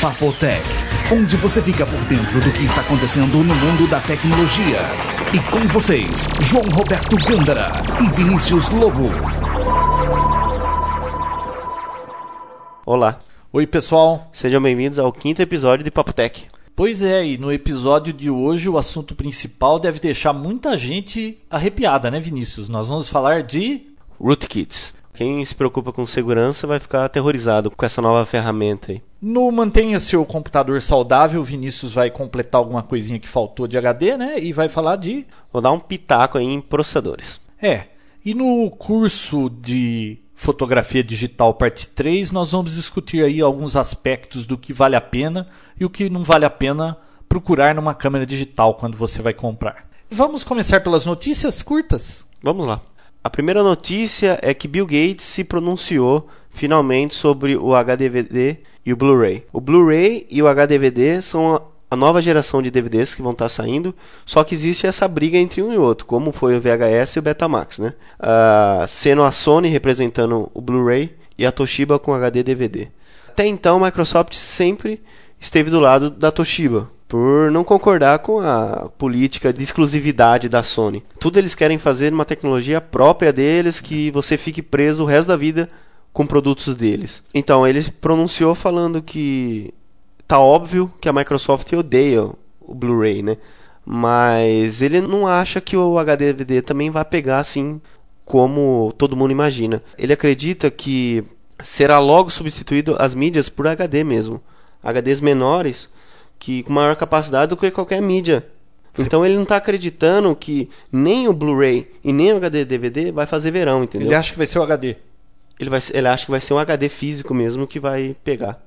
Papotec, onde você fica por dentro do que está acontecendo no mundo da tecnologia. E com vocês, João Roberto Gândara e Vinícius Lobo. Olá, Oi, pessoal. sejam bem-vindos ao quinto episódio de Papotec. Pois é, e no episódio de hoje o assunto principal deve deixar muita gente arrepiada, né, Vinícius? Nós vamos falar de. Rootkits. Quem se preocupa com segurança vai ficar aterrorizado com essa nova ferramenta aí. No Mantenha Seu Computador Saudável, o Vinícius vai completar alguma coisinha que faltou de HD, né? E vai falar de. Vou dar um pitaco aí em processadores. É. E no curso de Fotografia Digital Parte 3, nós vamos discutir aí alguns aspectos do que vale a pena e o que não vale a pena procurar numa câmera digital quando você vai comprar. Vamos começar pelas notícias curtas? Vamos lá. A primeira notícia é que Bill Gates se pronunciou finalmente sobre o HDVD e o Blu-ray. O Blu-ray e o HDVD são a- nova geração de DVDs que vão estar saindo, só que existe essa briga entre um e outro, como foi o VHS e o Betamax, né? Ah, sendo a Sony representando o Blu-ray e a Toshiba com HD DVD. Até então, a Microsoft sempre esteve do lado da Toshiba, por não concordar com a política de exclusividade da Sony. Tudo eles querem fazer uma tecnologia própria deles, que você fique preso o resto da vida com produtos deles. Então, ele pronunciou falando que tá óbvio que a Microsoft odeia o Blu-ray, né? Mas ele não acha que o HD DVD também vai pegar assim como todo mundo imagina. Ele acredita que será logo substituído as mídias por HD mesmo. HDs menores que com maior capacidade do que qualquer mídia. Então ele não está acreditando que nem o Blu-ray e nem o HD DVD vai fazer verão, entendeu? Ele acha que vai ser o HD. ele, vai, ele acha que vai ser um HD físico mesmo que vai pegar.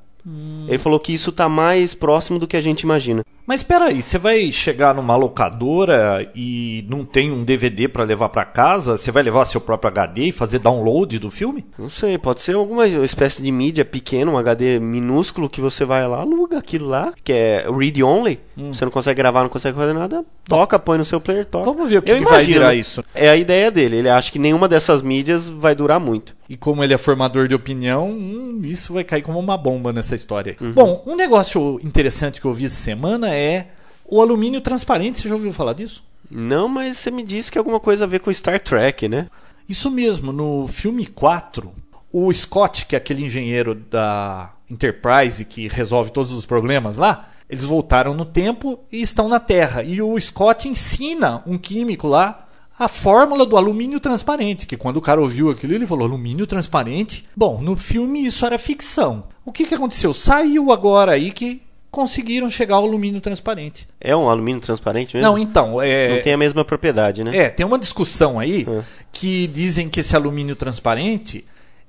Ele falou que isso está mais próximo do que a gente imagina. Mas espera aí, você vai chegar numa locadora e não tem um DVD para levar para casa? Você vai levar seu próprio HD e fazer download do filme? Não sei, pode ser alguma espécie de mídia pequena, um HD minúsculo que você vai lá, aluga aquilo lá, que é read only. Você não consegue gravar, não consegue fazer nada, toca, põe no seu player, toca. Vamos ver o que Eu que vai imagino, virar né? isso. É a ideia dele. Ele acha que nenhuma dessas mídias vai durar muito. E como ele é formador de opinião, hum, isso vai cair como uma bomba nessa história. aí. Bom, um negócio interessante que eu vi essa semana é o alumínio transparente. Você já ouviu falar disso? Não, mas você me disse que é alguma coisa a ver com Star Trek, né? Isso mesmo, no filme 4, o Scott, que é aquele engenheiro da Enterprise que resolve todos os problemas lá, eles voltaram no tempo e estão na Terra. E o Scott ensina um químico lá a fórmula do alumínio transparente, que quando o cara ouviu aquilo, ele falou: alumínio transparente? Bom, no filme isso era ficção. O que, que aconteceu? Saiu agora aí que conseguiram chegar ao alumínio transparente. É um alumínio transparente mesmo? Não, então, é. Não tem a mesma propriedade, né? É, tem uma discussão aí É. que dizem que esse alumínio transparente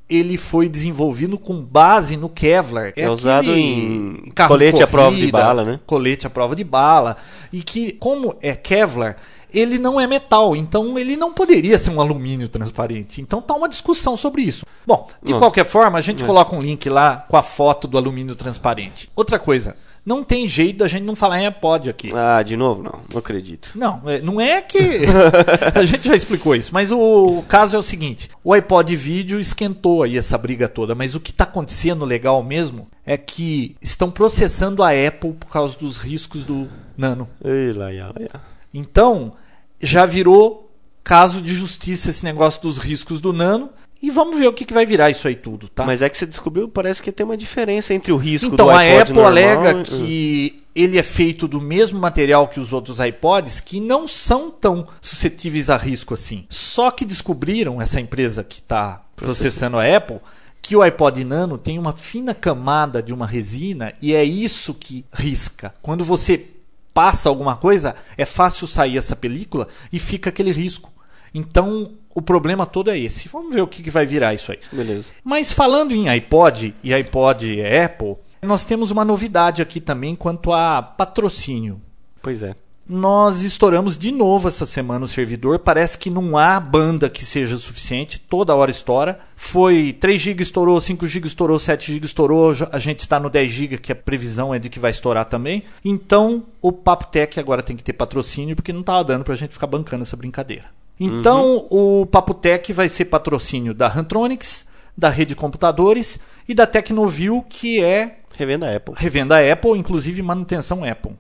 ele foi desenvolvido com base no Kevlar. É usado aquele em colete à prova de corrida, bala, né? Colete à prova de bala. E que, como é Kevlar, ele não é metal, então ele não poderia ser um alumínio transparente. Então tá uma discussão sobre isso. Bom, de Nossa. qualquer forma, a gente É. coloca um link lá com a foto do alumínio transparente. Outra coisa, não tem jeito da gente não falar em iPod aqui. Ah, de novo? Não, não acredito. Não, é- não é que. a gente já explicou isso, mas o caso é o seguinte: o iPod vídeo esquentou aí essa briga toda, mas o que está acontecendo legal mesmo é que estão processando a Apple por causa dos riscos do Nano. Ei, lá, lá, lá. Então, já virou caso de justiça esse negócio dos riscos do Nano. E vamos ver o que, que vai virar isso aí tudo, tá? Mas é que você descobriu, parece que tem uma diferença entre o risco Então, do a iPod Apple normal alega que ele é feito do mesmo material que os outros iPods, que não são tão suscetíveis a risco assim. Só que descobriram, essa empresa que está processando a Apple, que o iPod Nano tem uma fina camada de uma resina e é isso que risca. Quando você passa alguma coisa, é fácil sair essa película e fica aquele risco. Então, o problema todo é esse. Vamos ver o que que vai virar isso aí. Beleza. Mas falando em iPod e iPod Apple, nós temos uma novidade aqui também quanto a patrocínio. Pois é. Nós estouramos de novo essa semana o servidor. Parece que não há banda que seja suficiente. Toda hora estoura. Foi 3 GB estourou, 5 GB estourou, 7 GB estourou. A gente está no 10 GB, que a previsão é de que vai estourar também. Então o Papo Tech agora tem que ter patrocínio, porque não estava dando para a gente ficar bancando essa brincadeira. Então o Papo Tech vai ser patrocínio da Rantronics, da Rede Computadores e da Tecnovil, que é Revenda Apple. Revenda Apple, inclusive manutenção Apple.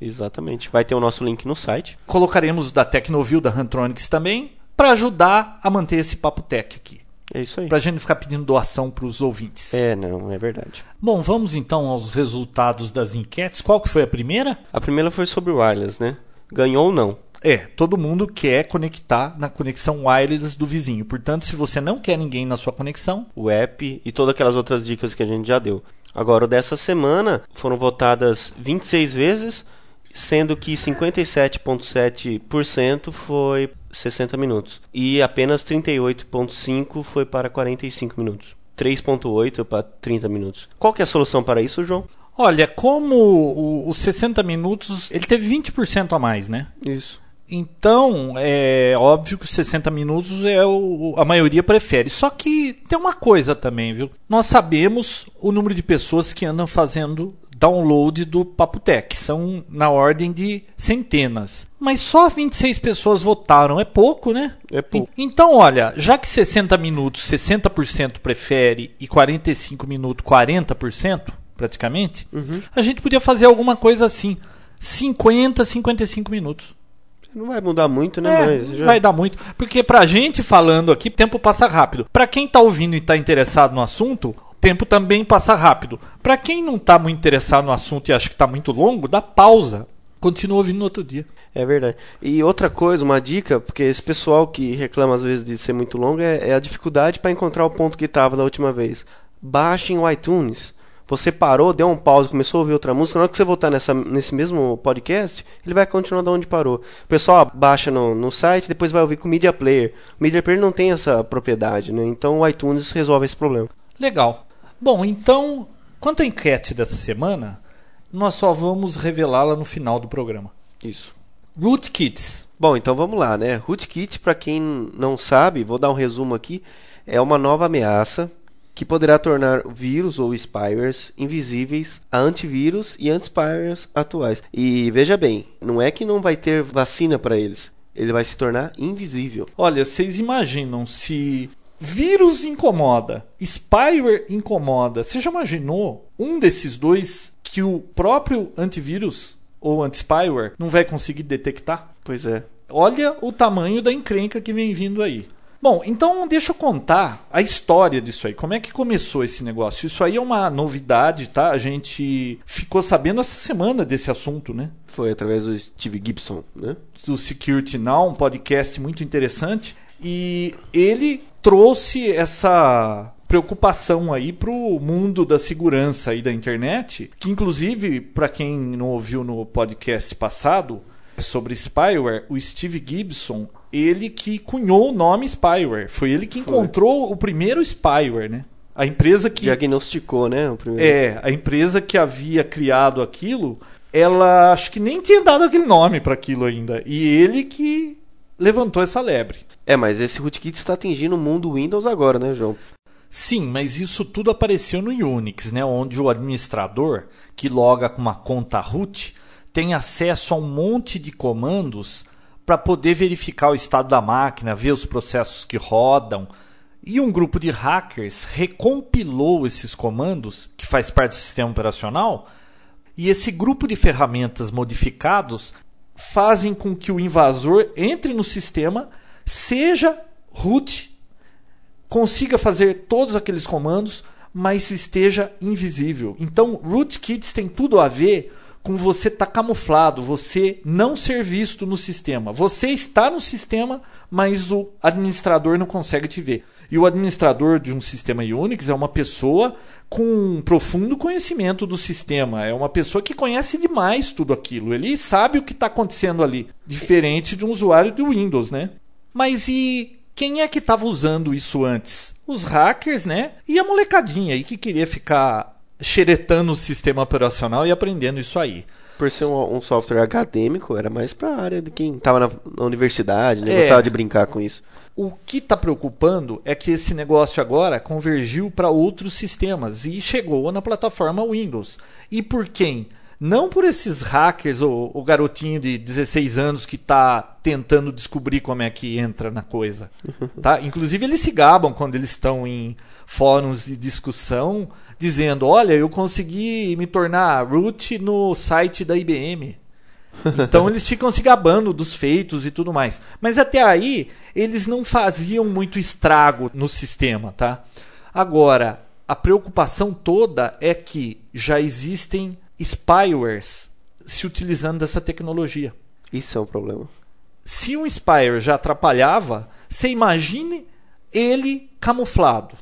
Exatamente. Vai ter o nosso link no site. Colocaremos da Tecnovil, da Rantronics também, para ajudar a manter esse papo tech aqui. É isso aí. Pra gente não ficar pedindo doação para os ouvintes. É, não, é verdade. Bom, vamos então aos resultados das enquetes. Qual que foi a primeira? A primeira foi sobre wireless, né? Ganhou ou não? É, todo mundo quer conectar na conexão wireless do vizinho. Portanto, se você não quer ninguém na sua conexão, O app e todas aquelas outras dicas que a gente já deu. Agora, o dessa semana foram votadas 26 vezes, sendo que 57,7% foi 60 minutos. E apenas 38,5% foi para 45 minutos. 3,8% para 30 minutos. Qual que é a solução para isso, João? olha, como os 60 minutos, ele teve 20% a mais, né? Isso. Então, é óbvio que os 60 minutos é o, a maioria prefere. Só que tem uma coisa também, viu? Nós sabemos o número de pessoas que andam fazendo download do Papotec. São na ordem de centenas. Mas só 26 pessoas votaram. É pouco, né? É pouco. En- Então, olha, já que 60 minutos 60% prefere e 45 minutos 40%, praticamente, a gente podia fazer alguma coisa assim. 50, 55 minutos. Não vai mudar muito, né? É, mas já- vai dar muito. Porque pra gente falando aqui, o tempo passa rápido. Pra quem tá ouvindo e tá interessado no assunto, tempo também passa rápido. Pra quem não tá muito interessado no assunto e acha que tá muito longo, dá pausa. Continua ouvindo no outro dia. É verdade. E outra coisa, uma dica, porque esse pessoal que reclama às vezes de ser muito longo é, é a dificuldade para encontrar o ponto que estava da última vez. Baixem o iTunes. Você parou, deu um pause, começou a ouvir outra música, na hora que você voltar nessa, nesse mesmo podcast, ele vai continuar de onde parou. O pessoal baixa no, no site, depois vai ouvir com o Media Player. O Media Player não tem essa propriedade, né? Então o iTunes resolve esse problema. Legal. Bom, então, quanto à enquete dessa semana, nós só vamos revelá-la no final do programa. Isso. Rootkits. Bom, então vamos lá, né? Rootkit, para quem não sabe, vou dar um resumo aqui, é uma nova ameaça que poderá tornar vírus ou spywares invisíveis a antivírus e anti-spywares atuais. E veja bem, não é que não vai ter vacina para eles, ele vai se tornar invisível. Olha, vocês imaginam se vírus incomoda, spyware incomoda. Você já imaginou um desses dois que o próprio antivírus ou anti-spyware não vai conseguir detectar? Pois é. Olha o tamanho da encrenca que vem vindo aí. Bom, então deixa eu contar a história disso aí. Como é que começou esse negócio? Isso aí é uma novidade, tá? A gente ficou sabendo essa semana desse assunto, né? Foi através do Steve Gibson, né? do Security Now, um podcast muito interessante, e ele trouxe essa preocupação aí para o mundo da segurança aí da internet, que inclusive para quem não ouviu no podcast passado sobre spyware, o Steve Gibson, ele que cunhou o nome spyware, foi ele que encontrou o primeiro spyware, né? A empresa que Diagnosticou, né? O primeiro. é, a empresa que havia criado aquilo, ela acho que nem tinha dado aquele nome para aquilo ainda. E ele que levantou essa lebre. É, mas esse rootkit está atingindo o mundo Windows agora, né, João? Sim, mas isso tudo apareceu no Unix, né, onde o administrador que loga com uma conta root tem acesso a um monte de comandos para poder verificar o estado da máquina, ver os processos que rodam. E um grupo de hackers recompilou esses comandos, que faz parte do sistema operacional, e esse grupo de ferramentas modificados fazem com que o invasor entre no sistema, seja root, consiga fazer todos aqueles comandos, mas esteja invisível. Então, rootkits tem tudo a ver com você estar tá camuflado, você não ser visto no sistema. Você está no sistema, mas o administrador não consegue te ver. E o administrador de um sistema Unix é uma pessoa com um profundo conhecimento do sistema. É uma pessoa que conhece demais tudo aquilo. Ele sabe o que está acontecendo ali. Diferente de um usuário do Windows, né? Mas e quem é que estava usando isso antes? Os hackers, né? E a molecadinha aí que queria ficar xeretando o sistema operacional e aprendendo isso aí. Por ser um, um software acadêmico, era mais para a área de quem estava na, na, universidade, né? É. Gostava de brincar com isso. O que está preocupando é que esse negócio agora convergiu para outros sistemas e chegou na plataforma Windows. E por quem? Não por esses hackers ou o garotinho de 16 anos que está tentando descobrir como é que entra na coisa. Tá? Inclusive eles se gabam quando eles estão em fóruns de discussão dizendo: Olha, eu consegui me tornar root no site da IBM. Então eles ficam se gabando dos feitos e tudo mais. Mas até aí eles não faziam muito estrago no sistema, tá? Agora, a preocupação toda é que já existem spywares se utilizando dessa tecnologia. Isso é um problema. Se um spyware já atrapalhava, você imagine ele camuflado.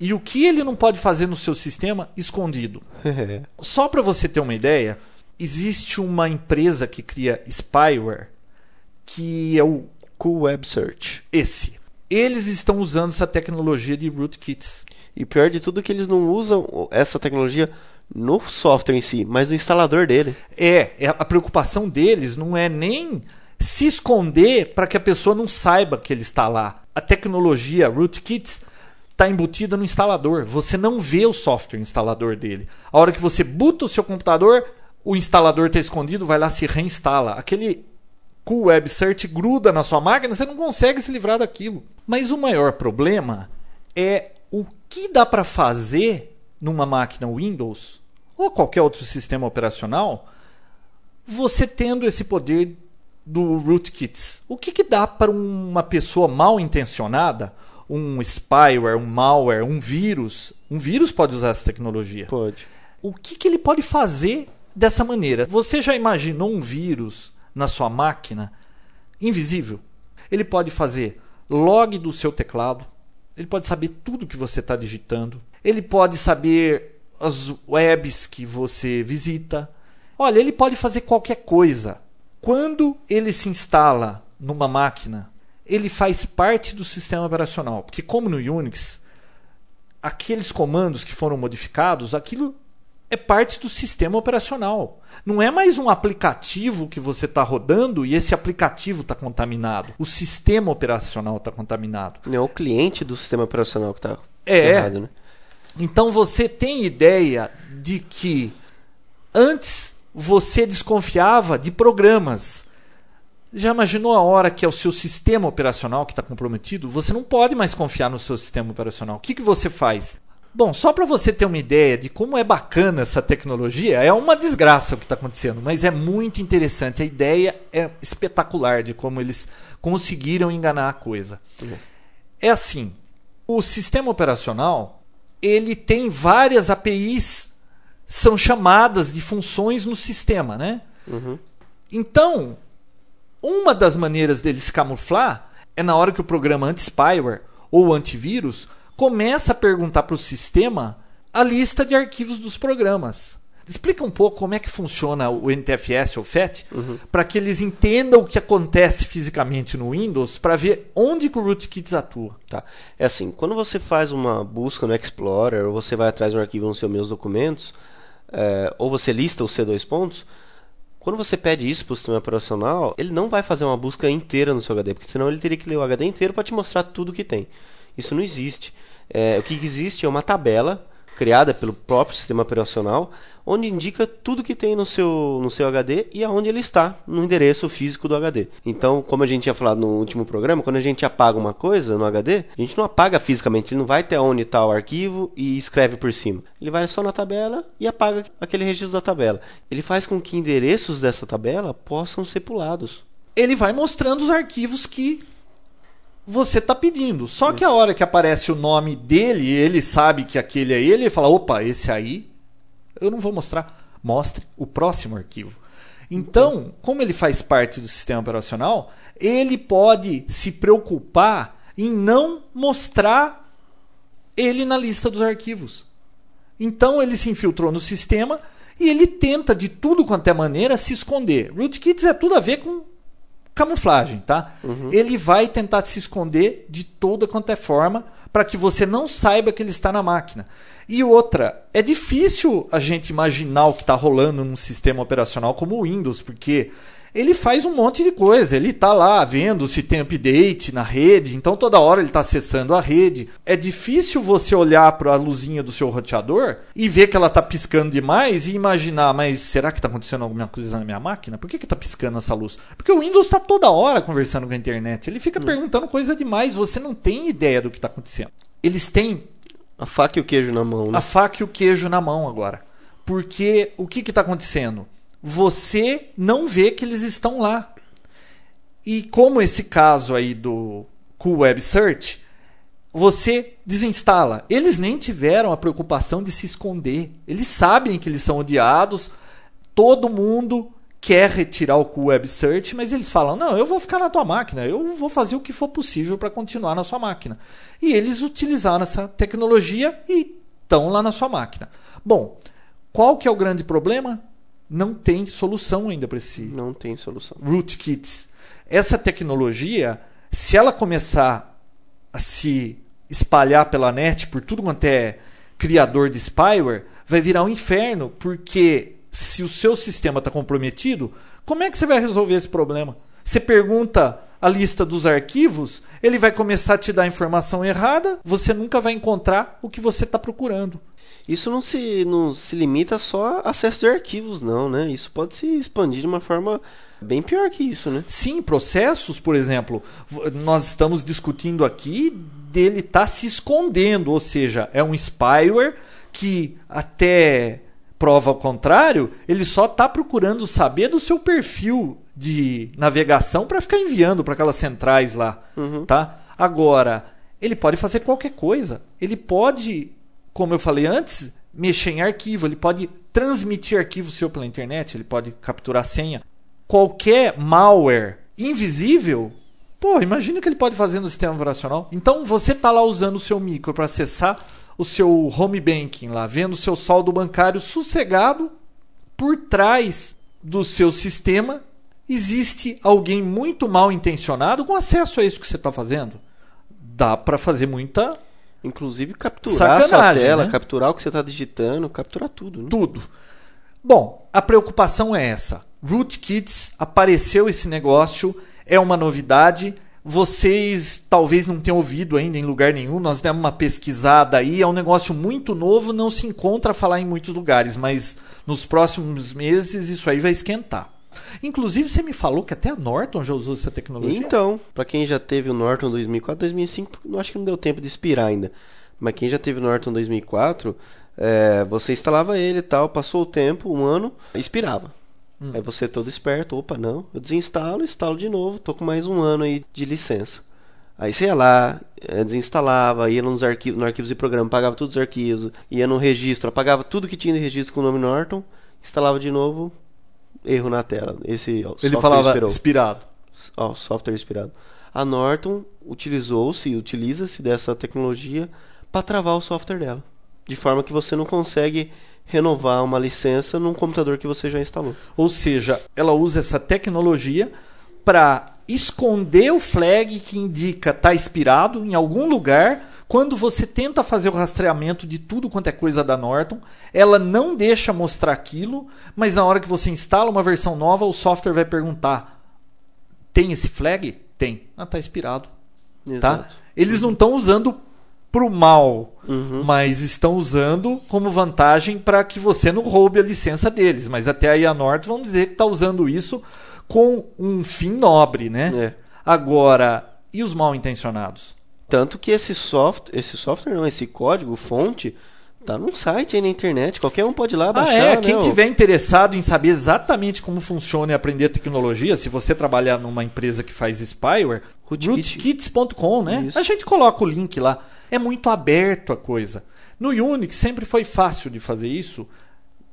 E o que ele não pode fazer no seu sistema escondido. Só para você ter uma ideia, existe uma empresa que cria spyware que é o Cool Web Search. esse. Eles estão usando essa tecnologia de rootkits. E pior de tudo é que eles não usam essa tecnologia no software em si, mas no instalador dele. É, é a preocupação deles não é nem se esconder para que a pessoa não saiba que ele está lá. A tecnologia rootkits está embutida no instalador. Você não vê o software instalador dele. A hora que você buta o seu computador, o instalador está escondido, vai lá se reinstala. Aquele Cool Web Search gruda na sua máquina, você não consegue se livrar daquilo. Mas o maior problema é o que dá para fazer numa máquina Windows ou qualquer outro sistema operacional, você tendo esse poder do rootkits. O que, que dá para uma pessoa mal intencionada, um spyware, um malware, um vírus? Um vírus pode usar essa tecnologia. Pode. O que, que ele pode fazer dessa maneira? Você já imaginou um vírus na sua máquina invisível? Ele pode fazer log do seu teclado, ele pode saber tudo que você está digitando, ele pode saber as webs que você visita. Olha, ele pode fazer qualquer coisa. Quando ele se instala numa máquina, ele faz parte do sistema operacional. Porque, como no Unix, aqueles comandos que foram modificados, aquilo é parte do sistema operacional. Não é mais um aplicativo que você está rodando e esse aplicativo está contaminado. O sistema operacional está contaminado. Não é o cliente do sistema operacional que está É. errado, né? Então você tem ideia de que antes você desconfiava de programas. Já imaginou a hora que é o seu sistema operacional que está comprometido? Você não pode mais confiar no seu sistema operacional. O que, que você faz? Bom, só para você ter uma ideia de como é bacana essa tecnologia, é uma desgraça o que está acontecendo, mas é muito interessante. A ideia é espetacular de como eles conseguiram enganar a coisa. É assim, o sistema operacional ele tem várias APIs, são chamadas de funções no sistema, né? Então, uma das maneiras dele se camuflar é na hora que o programa anti-spyware ou antivírus começa a perguntar para o sistema a lista de arquivos dos programas. Explica um pouco como é que funciona o NTFS ou FAT para que eles entendam o que acontece fisicamente no Windows para ver onde que o rootkits atua. Tá. É assim, quando você faz uma busca no Explorer, ou você vai atrás de um arquivo nos seus meus documentos, é, ou você lista os C2 pontos, quando você pede isso para o sistema operacional, ele não vai fazer uma busca inteira no seu HD, porque senão ele teria que ler o HD inteiro para te mostrar tudo que tem. Isso não existe. É, o que existe é uma tabela criada pelo próprio sistema operacional, onde indica tudo que tem no seu, no seu HD e aonde ele está, no endereço físico do HD. Então, como a gente tinha falado no último programa, quando a gente apaga uma coisa no HD, a gente não apaga fisicamente, ele não vai até onde está o arquivo e escreve por cima. Ele vai só na tabela e apaga aquele registro da tabela. Ele faz com que endereços dessa tabela possam ser pulados. Ele vai mostrando os arquivos que você está pedindo. Só que a hora que aparece o nome dele, ele sabe que aquele é ele, ele fala: opa, esse aí eu não vou mostrar. Mostre o próximo arquivo. Então, como ele faz parte do sistema operacional, ele pode se preocupar em não mostrar ele na lista dos arquivos. Então ele se infiltrou no sistema e ele tenta de tudo quanto é maneira se esconder. Rootkits é tudo a ver com camuflagem, tá? Ele vai tentar se esconder de toda quanto é forma para que você não saiba que ele está na máquina. E outra, é difícil a gente imaginar o que está rolando num sistema operacional como o Windows, porque ele faz um monte de coisa. Ele está lá vendo se tem update na rede, então toda hora ele está acessando a rede. É difícil você olhar para a luzinha do seu roteador e ver que ela está piscando demais e imaginar, mas será que está acontecendo alguma coisa na minha máquina? Por que está piscando essa luz? Porque o Windows está toda hora conversando com a internet. Ele fica perguntando coisa demais, você não tem ideia do que está acontecendo. Eles têm A faca e o queijo na mão, né? A faca e o queijo na mão agora. Porque o que está acontecendo? Você não vê que eles estão lá. E como esse caso aí do Cool Web Search, você desinstala. Eles nem tiveram a preocupação de se esconder. Eles sabem que eles são odiados. Todo mundo quer retirar o Cool Web Search, mas eles falam: não, eu vou ficar na tua máquina, eu vou fazer o que for possível para continuar na sua máquina. E eles utilizaram essa tecnologia e estão lá na sua máquina. Bom, qual que é o grande problema? Não tem solução ainda para esse. Não tem solução. Rootkits. Essa tecnologia, se ela começar a se espalhar pela net por tudo quanto é criador de spyware, vai virar um inferno, porque se o seu sistema está comprometido, como é que você vai resolver esse problema? Você pergunta a lista dos arquivos, ele vai começar a te dar informação errada, você nunca vai encontrar o que você está procurando. Isso não se, não se limita só a acesso de arquivos, não, né? Isso pode se expandir de uma forma bem pior que isso, né? Sim, processos, por exemplo, nós estamos discutindo aqui dele estar tá se escondendo, ou seja, é um spyware que até prova ao contrário, ele só está procurando saber do seu perfil de navegação para ficar enviando para aquelas centrais lá, uhum. tá? Agora, ele pode fazer qualquer coisa. Ele pode, como eu falei antes, mexer em arquivo, ele pode transmitir arquivo seu pela internet, ele pode capturar senha. Qualquer malware invisível, pô, imagina o que ele pode fazer no sistema operacional. Então, você está lá usando o seu micro para acessar o seu home banking lá, vendo o seu saldo bancário sossegado, por trás do seu sistema existe alguém muito mal intencionado com acesso a isso que você está fazendo. Dá para fazer muita. Inclusive capturar a tela, né? capturar o que você está digitando, capturar tudo. Né? Tudo. Bom, a preocupação é essa. Rootkits apareceu esse negócio, é uma novidade vocês talvez não tenham ouvido ainda em lugar nenhum, nós demos uma pesquisada aí, é um negócio muito novo, não se encontra a falar em muitos lugares, mas nos próximos meses isso aí vai esquentar. Inclusive, você me falou que até a Norton já usou essa tecnologia. Então, para quem já teve o Norton 2004, 2005, não acho que não deu tempo de expirar ainda. Mas quem já teve o Norton 2004, é, você instalava ele e tal, passou o tempo, um ano, expirava. Hum. Aí você todo esperto, opa, não, eu desinstalo, instalo de novo, tô com mais um ano aí de licença. Aí você ia lá, eh, desinstalava, ia nos arquivos, no arquivos de programa, pagava todos os arquivos, ia no registro, apagava tudo que tinha de registro com o nome Norton, instalava de novo, erro na tela. Esse ó, Ele falava expirado. Ó, software expirado. A Norton utilizou-se, utiliza-se dessa tecnologia para travar o software dela, de forma que você não consegue renovar uma licença num computador que você já instalou. Ou seja, ela usa essa tecnologia para esconder o flag que indica está expirado em algum lugar. Quando você tenta fazer o rastreamento de tudo quanto é coisa da Norton, ela não deixa mostrar aquilo, mas na hora que você instala uma versão nova, o software vai perguntar: tem esse flag? Tem. Ah, está expirado. Tá? Eles não estão usando pro mal, uhum. mas estão usando como vantagem para que você não roube a licença deles. Mas até aí a Norton vamos dizer que está usando isso com um fim nobre, né? É. Agora, e os mal intencionados? Tanto que esse software, esse software não, esse código fonte Tá num site aí na internet, qualquer um pode ir lá baixar. Ah, é, né, quem tiver interessado em saber exatamente como funciona e aprender tecnologia, se você trabalhar numa empresa que faz spyware, rootkits.com, né? Isso. A gente coloca o link lá. É muito aberto a coisa. No Unix sempre foi fácil de fazer isso,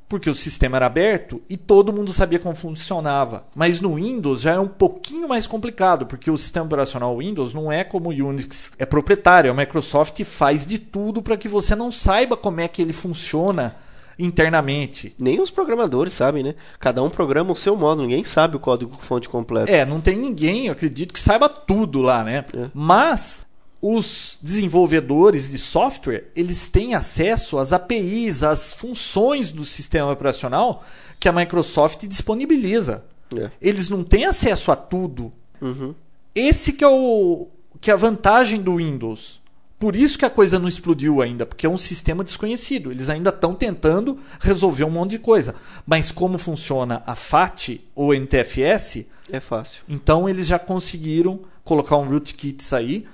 porque o sistema era aberto e todo mundo sabia como funcionava. Mas no Windows já é um pouquinho mais complicado, porque o sistema operacional Windows não é como o Unix, é proprietário. A Microsoft faz de tudo para que você não saiba como é que ele funciona internamente. Nem os programadores sabem, né? Cada um programa o seu modo, ninguém sabe o código fonte completo. É, não tem ninguém, eu acredito, que saiba tudo lá, né? É. Mas os desenvolvedores de software eles têm acesso às APIs, às funções do sistema operacional que a Microsoft disponibiliza. É. Eles não têm acesso a tudo. Uhum. Esse que é, o, que é a vantagem do Windows. Por isso que a coisa não explodiu ainda, porque é um sistema desconhecido. Eles ainda estão tentando resolver um monte de coisa. Mas como funciona a FAT ou NTFS? É fácil. Então eles já conseguiram colocar um rootkits aí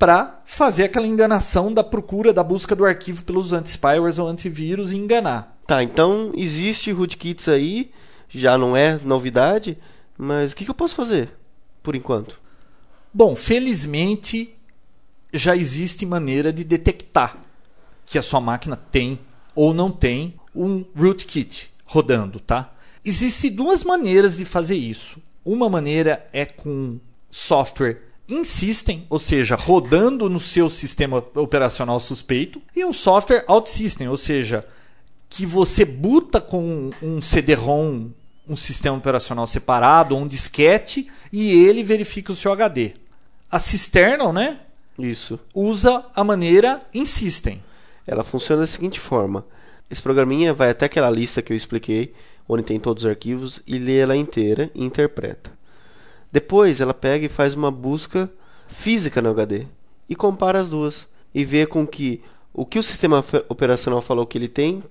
para fazer aquela enganação da procura da busca do arquivo pelos anti-spyware ou antivírus e enganar. Tá, então existe rootkits aí, já não é novidade, mas o que, que eu posso fazer por enquanto? Bom, felizmente já existe maneira de detectar que a sua máquina tem ou não tem um rootkit rodando, tá? Existem duas maneiras de fazer isso. Uma maneira é com software in system, ou seja, rodando no seu sistema operacional suspeito, e um software out system, ou seja, que você buta com um CD-ROM, um sistema operacional separado, ou um disquete, e ele verifica o seu HD. A Cisternal, né? Isso. Usa a maneira in system. Ela funciona da seguinte forma: esse programinha vai até aquela lista que eu expliquei, onde tem todos os arquivos, e lê ela inteira e interpreta. Depois ela pega e faz uma busca física no HD e compara as duas e vê com que o que o sistema operacional falou que ele tem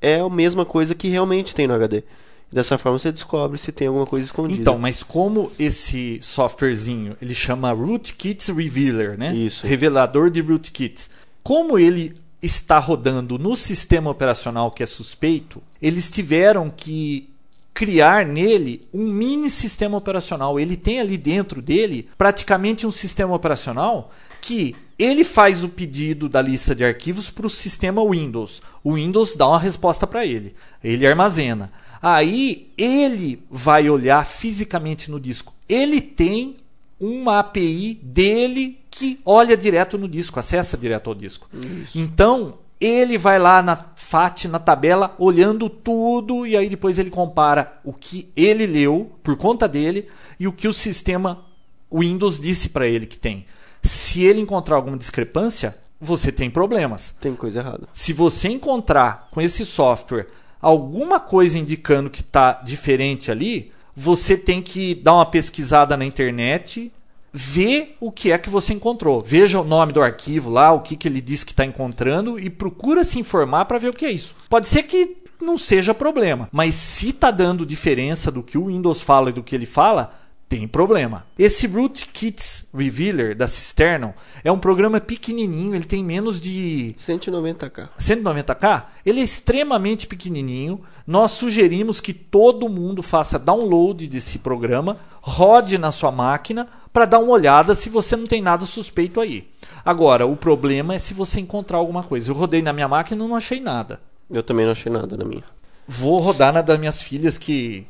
é a mesma coisa que realmente tem no HD. Dessa forma você descobre se tem alguma coisa escondida. Então, mas como esse softwarezinho, ele chama Rootkits Revealer, né? Isso. Revelador de rootkits. Como ele está rodando no sistema operacional que é suspeito, eles tiveram que criar nele um mini sistema operacional. Ele tem ali dentro dele praticamente um sistema operacional que ele faz o pedido da lista de arquivos para o sistema Windows. O Windows dá uma resposta para ele. Ele armazena. Aí ele vai olhar fisicamente no disco. Ele tem uma API dele que olha direto no disco, acessa direto ao disco. Isso. Então, ele vai lá na FAT, na tabela, olhando tudo e aí depois ele compara o que ele leu por conta dele e o que o sistema Windows disse para ele que tem. Se ele encontrar alguma discrepância, você tem problemas. Tem coisa errada. Se você encontrar com esse software alguma coisa indicando que está diferente ali, você tem que dar uma pesquisada na internet, ver o que é que você encontrou. Veja o nome do arquivo lá, o que, que ele diz que está encontrando e procura se informar para ver o que é isso. Pode ser que não seja problema, mas se está dando diferença do que o Windows fala e do que ele fala, tem problema. Esse Rootkits Revealer da Cisternal é um programa pequenininho, ele tem menos de 190k. 190k. Ele é extremamente pequenininho. Nós sugerimos que todo mundo faça download desse programa, rode na sua máquina para dar uma olhada se você não tem nada suspeito aí. Agora, o problema é se você encontrar alguma coisa. Eu rodei na minha máquina e não achei nada. Eu também não achei nada na minha. Vou rodar na das minhas filhas que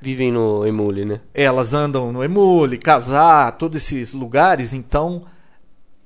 Vivem no Emule, né? elas andam no Emule, casar, todos esses lugares, então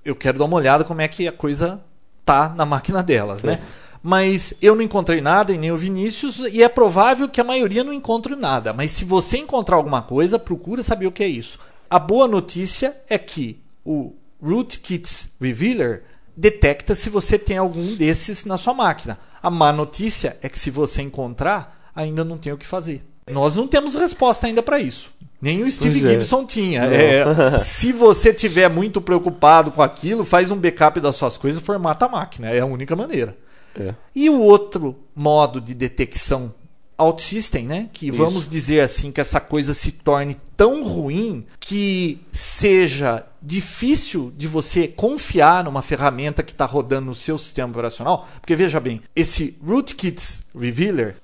eu quero dar uma olhada como é que a coisa tá na máquina delas, né? É. Mas eu não encontrei nada e nem o Vinícius e é provável que a maioria não encontre nada. Mas se você encontrar alguma coisa, procura saber o que é isso. A boa notícia é que o Rootkits Revealer detecta se você tem algum desses na sua máquina. A má notícia é que se você encontrar, ainda não tem o que fazer. Nós não temos resposta ainda para isso. Nem o Steve Pois é. Gibson tinha. Não. É, se você tiver muito preocupado com aquilo, faz um backup das suas coisas e formata a máquina. É a única maneira. É. E o outro modo de detecção OutSystem, né? Que Isso. vamos dizer assim que essa coisa se torne tão ruim que seja difícil de você confiar numa ferramenta que está rodando no seu sistema operacional. Porque veja bem, esse Rootkits Revealer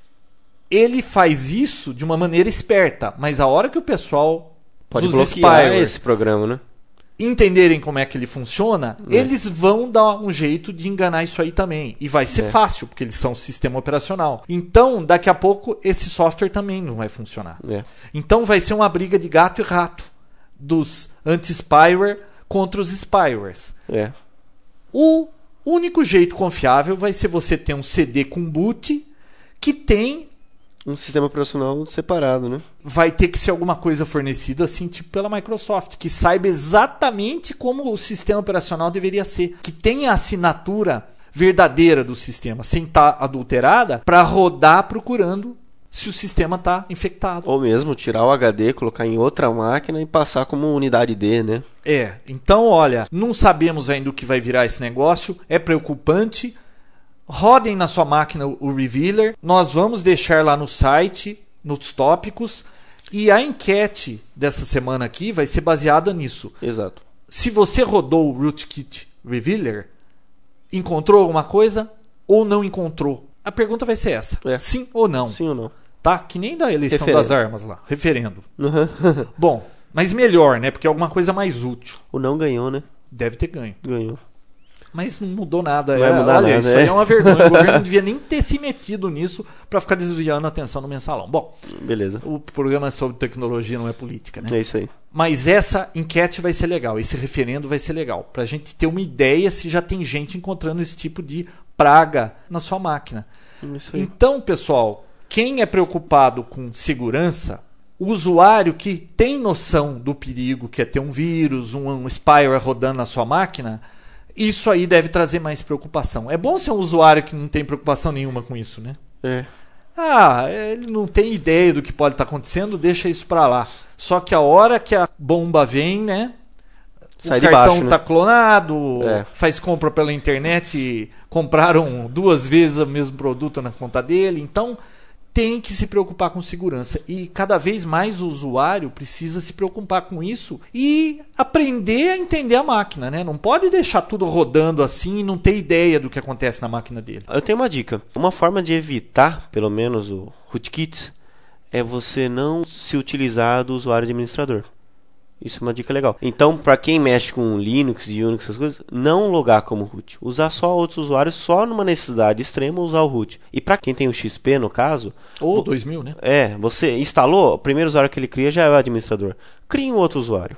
ele faz isso de uma maneira esperta, mas a hora que o pessoal Pode dos spyware esse programa, né? entenderem como é que ele funciona, É. eles vão dar um jeito de enganar isso aí também. E vai ser É. fácil, porque eles são sistema operacional. Então, daqui a pouco, esse software também não vai funcionar. É. Então, vai ser uma briga de gato e rato dos anti-spyware contra os spywares. É. O único jeito confiável vai ser você ter um CD com boot que tem Um sistema operacional separado, né? vai ter que ser alguma coisa fornecida assim, tipo pela Microsoft, que saiba exatamente como o sistema operacional deveria ser, que tenha a assinatura verdadeira do sistema, sem estar adulterada, para rodar procurando se o sistema está infectado. Ou mesmo tirar o HD, colocar em outra máquina e passar como unidade D, né? É, então olha, não sabemos ainda o que vai virar esse negócio, é preocupante. Rodem na sua máquina o Revealer. Nós vamos deixar lá no site, nos tópicos. E a enquete dessa semana aqui vai ser baseada nisso. Exato. se você rodou o Rootkit Revealer, encontrou alguma coisa ou não encontrou? A pergunta vai ser essa: É. sim ou não? Sim ou não? Tá? Que nem da eleição Referendo. das armas lá, referendo. Bom, mas melhor, né? Porque é alguma coisa mais útil. o não ganhou, né? Deve ter ganho. Ganhou. Mas não mudou nada. Não mudar olha, nada, isso é. aí é uma vergonha. O governo não devia nem ter se metido nisso para ficar desviando a atenção no mensalão. Bom, Beleza. o programa é sobre tecnologia, não é política, né? É isso aí. Mas essa enquete vai ser legal, esse referendo vai ser legal, para a gente ter uma ideia se já tem gente encontrando esse tipo de praga na sua máquina. Aí. Então, pessoal, quem é preocupado com segurança, o usuário que tem noção do perigo que é ter um vírus, um, um spyware rodando na sua máquina, isso aí deve trazer mais preocupação. É bom ser um usuário que não tem preocupação nenhuma com isso, né? É. Ah, ele não tem ideia do que pode estar acontecendo, deixa isso pra lá. Só que a hora que a bomba vem, né? Sai o cartão baixo, né? tá clonado, É. faz compra pela internet, compraram duas vezes o mesmo produto na conta dele. Então tem que se preocupar com segurança. E cada vez mais o usuário precisa se preocupar com isso e aprender a entender a máquina, né? Não pode deixar tudo rodando assim e não ter ideia do que acontece na máquina dele. Eu tenho uma dica. Uma forma de evitar, pelo menos, o rootkits é você não se utilizar do usuário administrador. Isso é uma dica legal. Então, para quem mexe com Linux e Unix, essas coisas, não logar como root. Usar só outros usuários, só numa necessidade extrema, usar o root. E para quem tem o XP, no caso, Ou 2000, né? é, você instalou, o primeiro usuário que ele cria já é o administrador. Crie um outro usuário.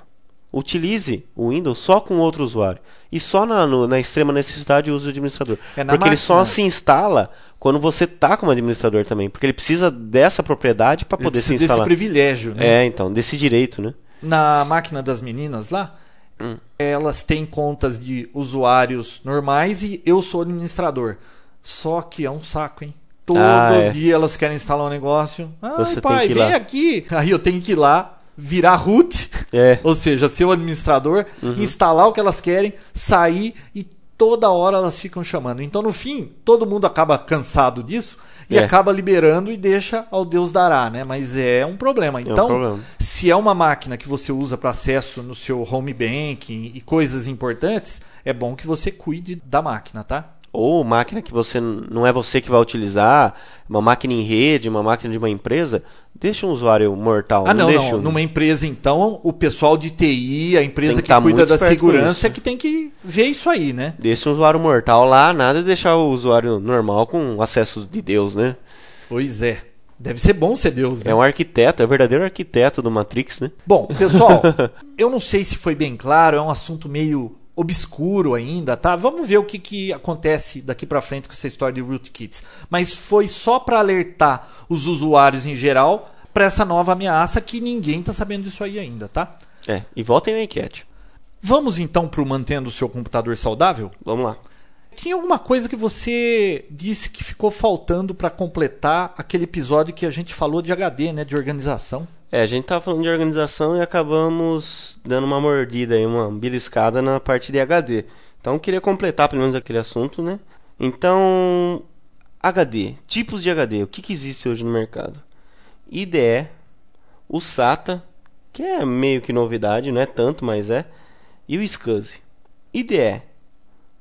Utilize o Windows só com outro usuário. E só na, no- na extrema necessidade use o administrador. É porque ele só máquina. se instala quando você tá como administrador também. Porque ele precisa dessa propriedade para poder se precisa desse instalar. privilégio, né? É, então, desse direito, né? Na máquina das meninas lá, Hum. elas têm contas de usuários normais e eu sou administrador. Só que é um saco, hein? Todo Ah, é. dia elas querem instalar um negócio. Ah, pai, vem lá. aqui. Aí eu tenho que ir lá, virar root, É. ou seja, ser o administrador, Uhum. instalar o que elas querem, sair e toda hora elas ficam chamando. Então, no fim, todo mundo acaba cansado disso e É. acaba liberando e deixa ao Deus dará, né? Mas é um problema. um Então, problema. se é uma máquina que você usa para acesso no seu home banking e coisas importantes, é bom que você cuide da máquina, tá? Ou máquina que você não é você que vai utilizar, uma máquina em rede, uma máquina de uma empresa, deixa um usuário mortal. Ah, não, deixa não. um- Numa empresa, então, o pessoal de TI, a empresa que que, tá cuida da segurança, é que tem que ver isso aí, né? Deixa um usuário mortal lá, nada de deixar o usuário normal com acesso de Deus, né? Pois é. Deve ser bom ser Deus, né? É um arquiteto, é o verdadeiro arquiteto do Matrix, né? Bom, pessoal, eu não sei se foi bem claro, é um assunto meio obscuro ainda, tá? Vamos ver o que, que acontece daqui pra frente com essa história de rootkits. Mas foi só para alertar os usuários em geral para essa nova ameaça que ninguém tá sabendo disso aí ainda, tá? É, e voltem na enquete. Vamos então pro mantendo o seu computador saudável? Vamos lá. Tinha alguma coisa que você disse que ficou faltando para completar aquele episódio que a gente falou de HD, né, de organização? É, a gente tava falando de organização e acabamos dando uma mordida aí, uma beliscada na parte de HD. Então queria completar pelo menos aquele assunto, né? Então, HD, tipos de HD, o que, que existe hoje no mercado? IDE, o SATA, que é meio que novidade, não é tanto, mas é, e o SCSI. IDE,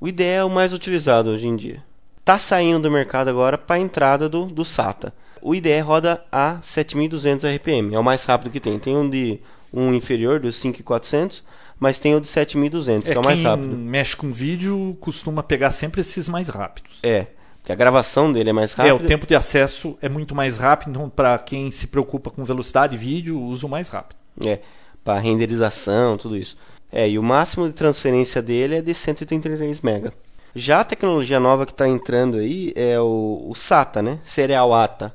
o IDE é o mais utilizado hoje em dia. Tá saindo do mercado agora para a entrada do, do SATA. O IDE roda a 7200 RPM, é o mais rápido que tem. Tem um de um inferior dos 5400, mas tem o de 7200, É, que é o mais quem rápido. mexe com vídeo costuma pegar sempre esses mais rápidos. É, porque a gravação dele é mais É, rápida. o tempo de acesso é muito mais rápido, então para quem se preocupa com velocidade de vídeo, usa o mais rápido. É, para renderização, tudo isso. É, e o máximo de transferência dele é de 133 MB. Já a tecnologia nova que está entrando aí é o, o SATA, né? Serial ATA,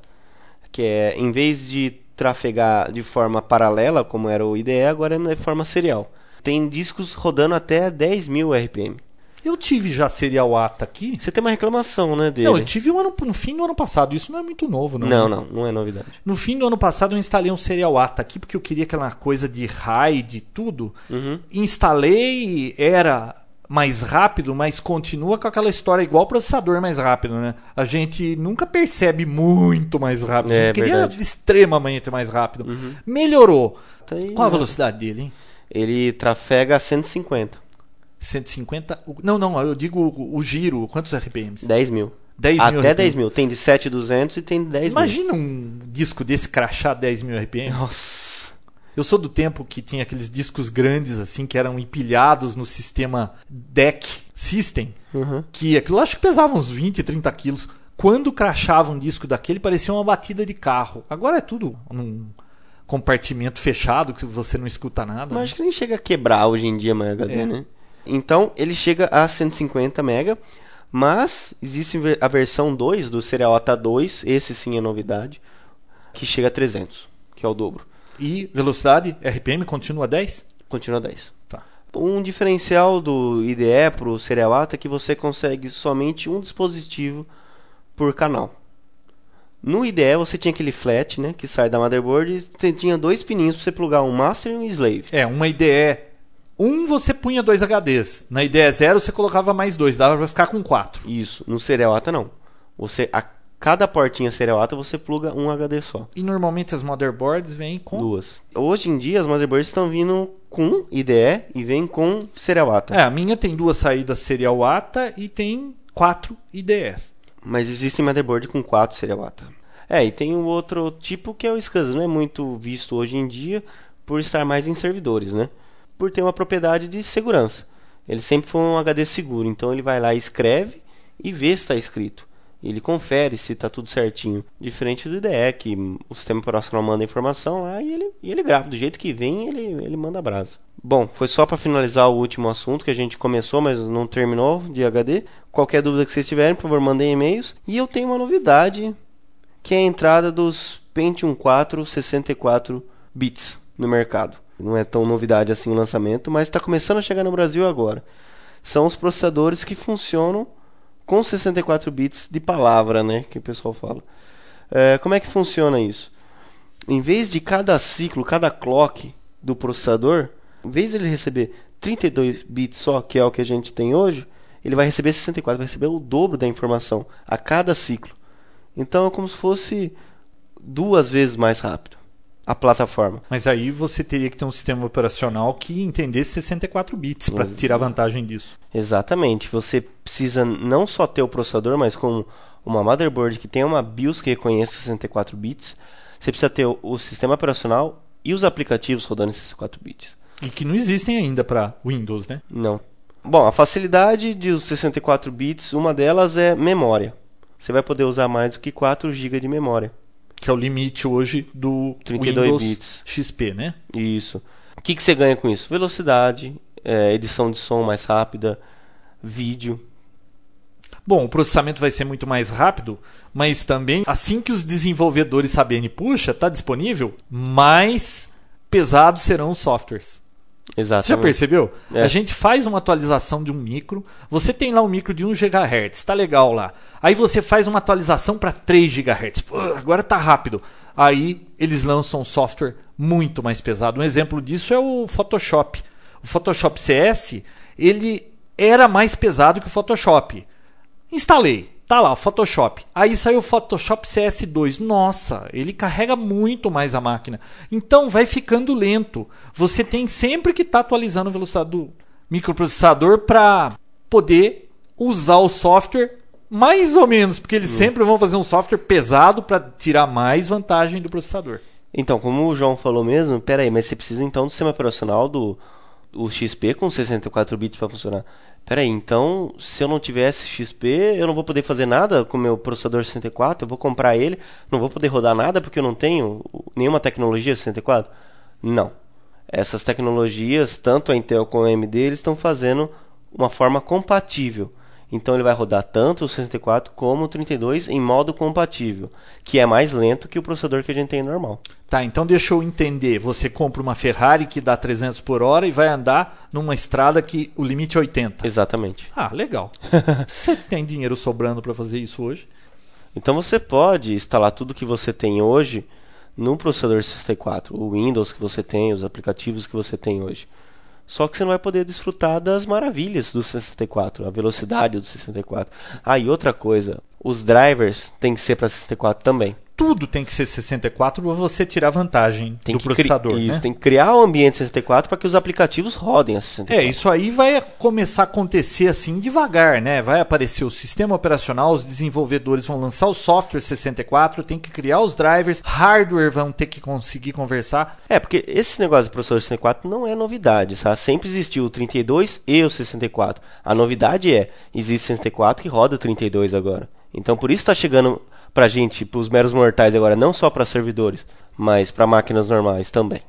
que é em vez de trafegar de forma paralela, como era o IDE, agora é de forma serial. Tem discos rodando até 10.000 RPM. Eu tive já Serial ATA aqui. Você tem uma reclamação, né, dele? Não, eu tive um ano, no fim do ano passado. Isso não é muito novo, não. não, né? não, não é novidade. No fim do ano passado eu instalei um Serial ATA aqui porque eu queria aquela coisa de RAID e tudo. Uhum. Instalei, era mais rápido, mas continua com aquela história igual processador mais rápido, né? A gente nunca percebe muito mais rápido. A É, gente queria verdade. Uhum. extremamente mais rápido. Melhorou. Tá aí, Qual a né? velocidade dele, hein? Ele trafega a 150. 150. o- Não, não, eu digo o, o giro. Quantos RPMs? 10 mil. 10 mil Até RPM. 10 mil. Tem de 7,200 e tem de 10 Imagina um disco desse crachar 10 mil RPMs. mil. Nossa. Eu sou do tempo que tinha aqueles discos grandes assim que eram empilhados no sistema DEC System, Uhum. que aquilo acho que pesava uns 20, 30 quilos. Quando crachava um disco daquele, parecia uma batida de carro. Agora é tudo num compartimento fechado que você não escuta nada. Mas acho que nem chega a quebrar hoje em dia mais HD, É. né? Então, ele chega a 150 mega, mas existe a versão 2 do Serial ATA 2, esse sim é novidade, que chega a 300, que é o dobro. E velocidade RPM continua 10? Continua 10. Tá. Um diferencial do IDE para o Serial ATA é que você consegue somente um dispositivo por canal. No IDE você tinha aquele flat, né, que sai da motherboard e você tinha dois pininhos para você plugar um master e um slave. É, uma IDE 1 você punha dois HDs. Na IDE 0 você colocava mais dois, dava pra ficar com quatro. Isso. No Serial ATA não. Você a cada portinha Serial ATA você pluga um HD só. E normalmente as motherboards vêm com Duas. Hoje em dia as motherboards estão vindo com IDE e vem com Serial ATA. É, a minha tem duas saídas serial ATA e tem quatro IDEs. Mas existe motherboard com 4 serial ATA. É, e tem um outro tipo que é o SCSI. Não é muito visto hoje em dia por estar mais em servidores, né? Por ter uma propriedade de segurança. Ele sempre foi um HD seguro. Então ele vai lá e escreve e vê se está escrito. Ele confere se está tudo certinho. Diferente do IDE, que o sistema operacional manda informação lá e ele, e ele grava. Do jeito que vem, ele, ele manda brasa. Bom, foi só para finalizar o último assunto que a gente começou, mas não terminou de HD. Qualquer dúvida que vocês tiverem, por favor, mandem e-mails. E eu tenho uma novidade, que é a entrada dos Pentium 4 64 bits no mercado. Não é tão novidade assim o lançamento, mas está começando a chegar no Brasil agora. São os processadores que funcionam com 64 bits de palavra, né, que o pessoal fala. É, como é que funciona isso? Em vez de cada ciclo, cada clock do processador, em vez de ele receber 32 bits só, que é o que a gente tem hoje, ele vai receber 64, vai receber o dobro da informação a cada ciclo. Então é como se fosse duas vezes mais rápido a plataforma. Mas aí você teria que ter um sistema operacional que entendesse 64 bits para tirar vantagem disso. Exatamente. Você precisa não só ter o processador, mas com uma motherboard que tenha uma BIOS que reconheça 64 bits. Você precisa ter o, o sistema operacional e os aplicativos rodando em 64 bits. E que não existem ainda para Windows, né? Não. Bom, a facilidade de os 64 bits, uma delas é memória. Você vai poder usar mais do que 4 GB de memória. Que é o limite hoje do 32 Windows bits. XP, né? Isso. O que, que você ganha com isso? Velocidade, é, edição de som mais rápida, vídeo. Bom, o processamento vai ser muito mais rápido, mas também assim que os desenvolvedores saberem, puxa, está disponível, mais pesados serão os softwares. Você já Exatamente. percebeu? É. A gente faz uma atualização de um micro, você tem lá um micro de 1 GHz, tá legal lá. Aí você faz uma atualização para 3 GHz. Pô, agora tá rápido. Aí eles lançam um software muito mais pesado. Um exemplo disso é o Photoshop. O Photoshop CS, ele era mais pesado que o Photoshop. Instalei. Tá lá, o Photoshop. Aí saiu o Photoshop CS2. Nossa, ele carrega muito mais a máquina. Então vai ficando lento. Você tem sempre que estar atualizando a velocidade do microprocessador para poder usar o software mais ou menos, porque eles sempre vão fazer um software pesado para tirar mais vantagem do processador. Então, como o João falou mesmo, pera aí, mas você precisa então do sistema operacional do o XP com 64 bits para funcionar. Pera aí, então, se eu não tivesse XP, eu não vou poder fazer nada com meu processador 64, eu vou comprar ele, não vou poder rodar nada porque eu não tenho nenhuma tecnologia 64? Não. Essas tecnologias, tanto a Intel como a AMD, eles estão fazendo uma forma compatível. Então ele vai rodar tanto o 64 como o 32 em modo compatível, que é mais lento que o processador que a gente tem normal. Tá, então deixa eu entender. Você compra uma Ferrari que dá 300 por hora e vai andar numa estrada que o limite é 80. Exatamente. Ah, legal. Você tem dinheiro sobrando para fazer isso hoje? Então você pode instalar tudo que você tem hoje no processador 64, o Windows que você tem, os aplicativos que você tem hoje. Só que você não vai poder desfrutar das maravilhas do 64, a velocidade do 64. Ah, e outra coisa, os drivers têm que ser para 64 também. Tudo tem que ser 64 para você tirar vantagem Tem do processador. Isso, né? tem que criar o ambiente 64 para que os aplicativos rodem a 64. É, isso aí vai começar a acontecer assim devagar, né? Vai aparecer o sistema operacional, os desenvolvedores vão lançar o software 64, tem que criar os drivers, hardware vão ter que conseguir conversar. É, porque esse negócio de processador 64 não é novidade, sabe? Sempre existiu o 32 e o 64. A novidade é, existe 64 que roda o 32 agora. Então por isso está chegando pra gente, pros meros mortais agora, não só para servidores, mas para máquinas normais também.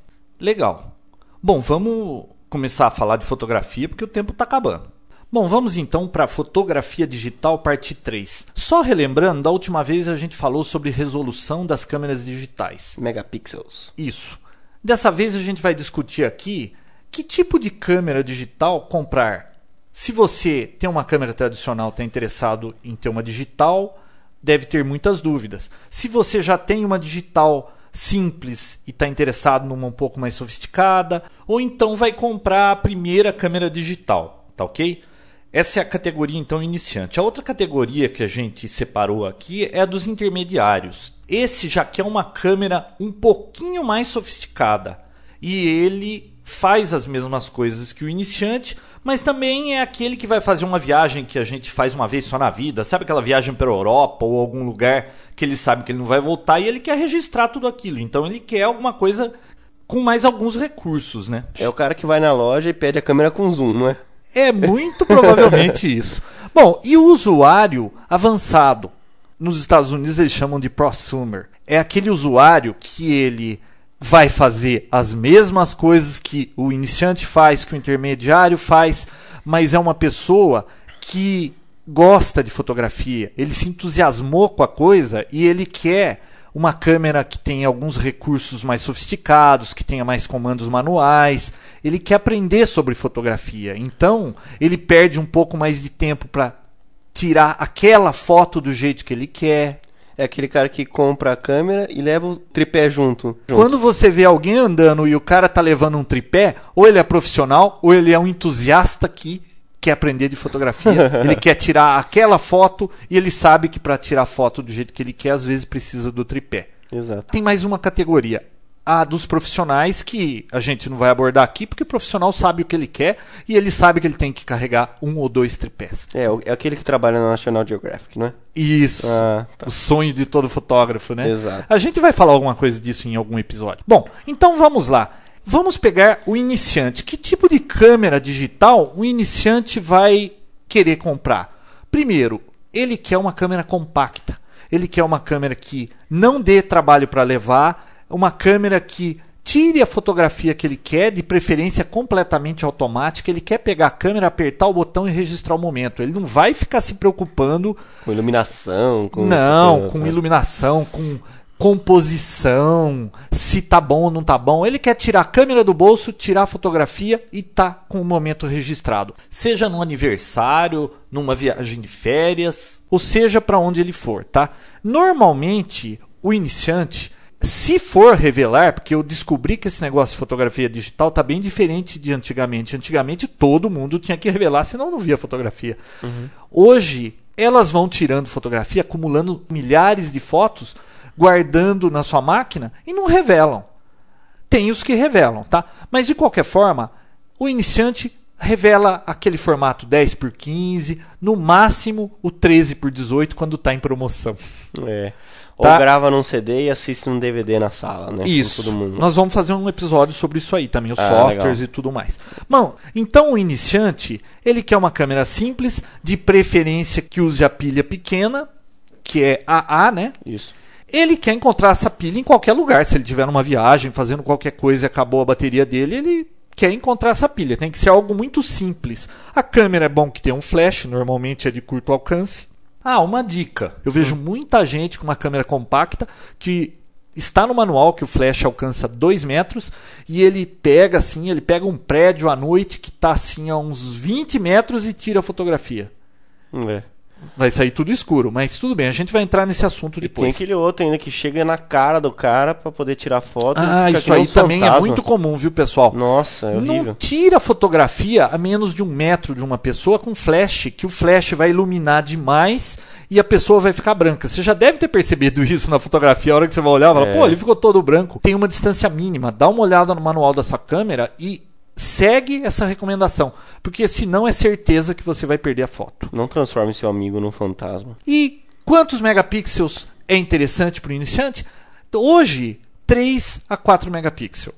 Legal. Bom, vamos começar a falar de fotografia porque o tempo está acabando. Bom, vamos então para fotografia digital parte 3. Só relembrando, da última vez a gente falou sobre resolução das câmeras digitais. Megapixels. Isso. Dessa vez a gente vai discutir aqui que tipo de câmera digital comprar. Se você tem uma câmera tradicional, está interessado em ter uma digital, deve ter muitas dúvidas. Se você já tem uma digital simples e está interessado numa um pouco mais sofisticada, ou então vai comprar a primeira câmera digital, tá ok? Essa é a categoria então iniciante. A outra categoria que a gente separou aqui é a dos intermediários. Esse já quer uma câmera um pouquinho mais sofisticada e ele faz as mesmas coisas que o iniciante, mas também é aquele que vai fazer uma viagem que a gente faz uma vez só na vida, sabe aquela viagem para a Europa ou algum lugar que ele sabe que ele não vai voltar e ele quer registrar tudo aquilo. Então ele quer alguma coisa com mais alguns recursos, né? É o cara que vai na loja e pede a câmera com zoom, não é? É muito provavelmente isso. Bom, e o usuário avançado? Nos Estados Unidos eles chamam de prosumer. É aquele usuário que ele vai fazer as mesmas coisas que o iniciante faz, que o intermediário faz, mas é uma pessoa que gosta de fotografia. Ele se entusiasmou com a coisa e ele quer uma câmera que tenha alguns recursos mais sofisticados, que tenha mais comandos manuais. Ele quer aprender sobre fotografia. Então, ele perde um pouco mais de tempo para tirar aquela foto do jeito que ele quer. É aquele cara que compra a câmera e leva o tripé junto. junto. Quando você vê alguém andando e o cara tá levando um tripé, ou ele é profissional, ou ele é um entusiasta que quer aprender de fotografia. ele quer tirar aquela foto e ele sabe que para tirar foto do jeito que ele quer, às vezes precisa do tripé. Exato. Tem mais uma categoria, a dos profissionais que a gente não vai abordar aqui, porque o profissional sabe o que ele quer e ele sabe que ele tem que carregar um ou dois tripés. É, é aquele que trabalha na National Geographic, não é? Isso. Ah, tá. O sonho de todo fotógrafo, né? Exato. A gente vai falar alguma coisa disso em algum episódio. Bom, então vamos lá. Vamos pegar o iniciante. Que tipo de câmera digital o iniciante vai querer comprar? Primeiro, ele quer uma câmera compacta. Ele quer uma câmera que não dê trabalho para levar, uma câmera que tire a fotografia que ele quer, de preferência completamente automática. Ele quer pegar a câmera, apertar o botão e registrar o momento. Ele não vai ficar se preocupando Com iluminação, com. não, com- com iluminação, com composição, se tá bom ou não tá bom. Ele quer tirar a câmera do bolso, tirar a fotografia e tá com o momento registrado. Seja num aniversário, numa viagem de férias, ou seja para onde ele for, tá? Normalmente, o iniciante se for revelar, porque eu descobri que esse negócio de fotografia digital tá bem diferente de antigamente. Antigamente todo mundo tinha que revelar, senão não via fotografia. Hoje elas vão tirando fotografia, acumulando milhares de fotos, guardando na sua máquina e não revelam. Tem os que revelam, tá? Mas de qualquer forma, o iniciante revela aquele formato 10 por 15, no máximo o 13 por 18 quando está em promoção. É. Tá. Ou grava num CD e assiste num DVD na sala, né? Isso. Todo mundo. Nós vamos fazer um episódio sobre isso aí também, os Ah, softwares legal. e tudo mais. Bom, então o iniciante, ele quer uma câmera simples, de preferência que use a pilha pequena, que é AA, né? Isso. Ele quer encontrar essa pilha em qualquer lugar. Se ele estiver numa viagem, fazendo qualquer coisa e acabou a bateria dele, ele quer encontrar essa pilha. Tem que ser algo muito simples. A câmera é bom que tenha um flash, normalmente é de curto alcance. Ah, uma dica. Eu vejo muita gente com uma câmera compacta que está no manual que o flash alcança 2 metros e ele pega assim, ele pega um prédio à noite que está assim a uns 20 metros e tira a fotografia. É. Vai sair tudo escuro, mas tudo bem, a gente vai entrar nesse assunto Tem depois. aquele outro ainda que chega na cara do cara pra poder tirar foto. e Ah, isso aí um também é fantasma. muito comum, viu, pessoal? Nossa, é Não horrível. tira fotografia a menos de um metro de uma pessoa com flash, que o flash vai iluminar demais e a pessoa vai ficar branca. Você já deve ter percebido isso na fotografia, a hora que você vai olhar, fala, É. pô, ele ficou todo branco. Tem uma distância mínima, dá uma olhada no manual da sua câmera e segue essa recomendação, porque senão é certeza que você vai perder a foto. Não transforme seu amigo num fantasma. E quantos megapixels é interessante para o iniciante? Hoje, 3 a 4 megapixels.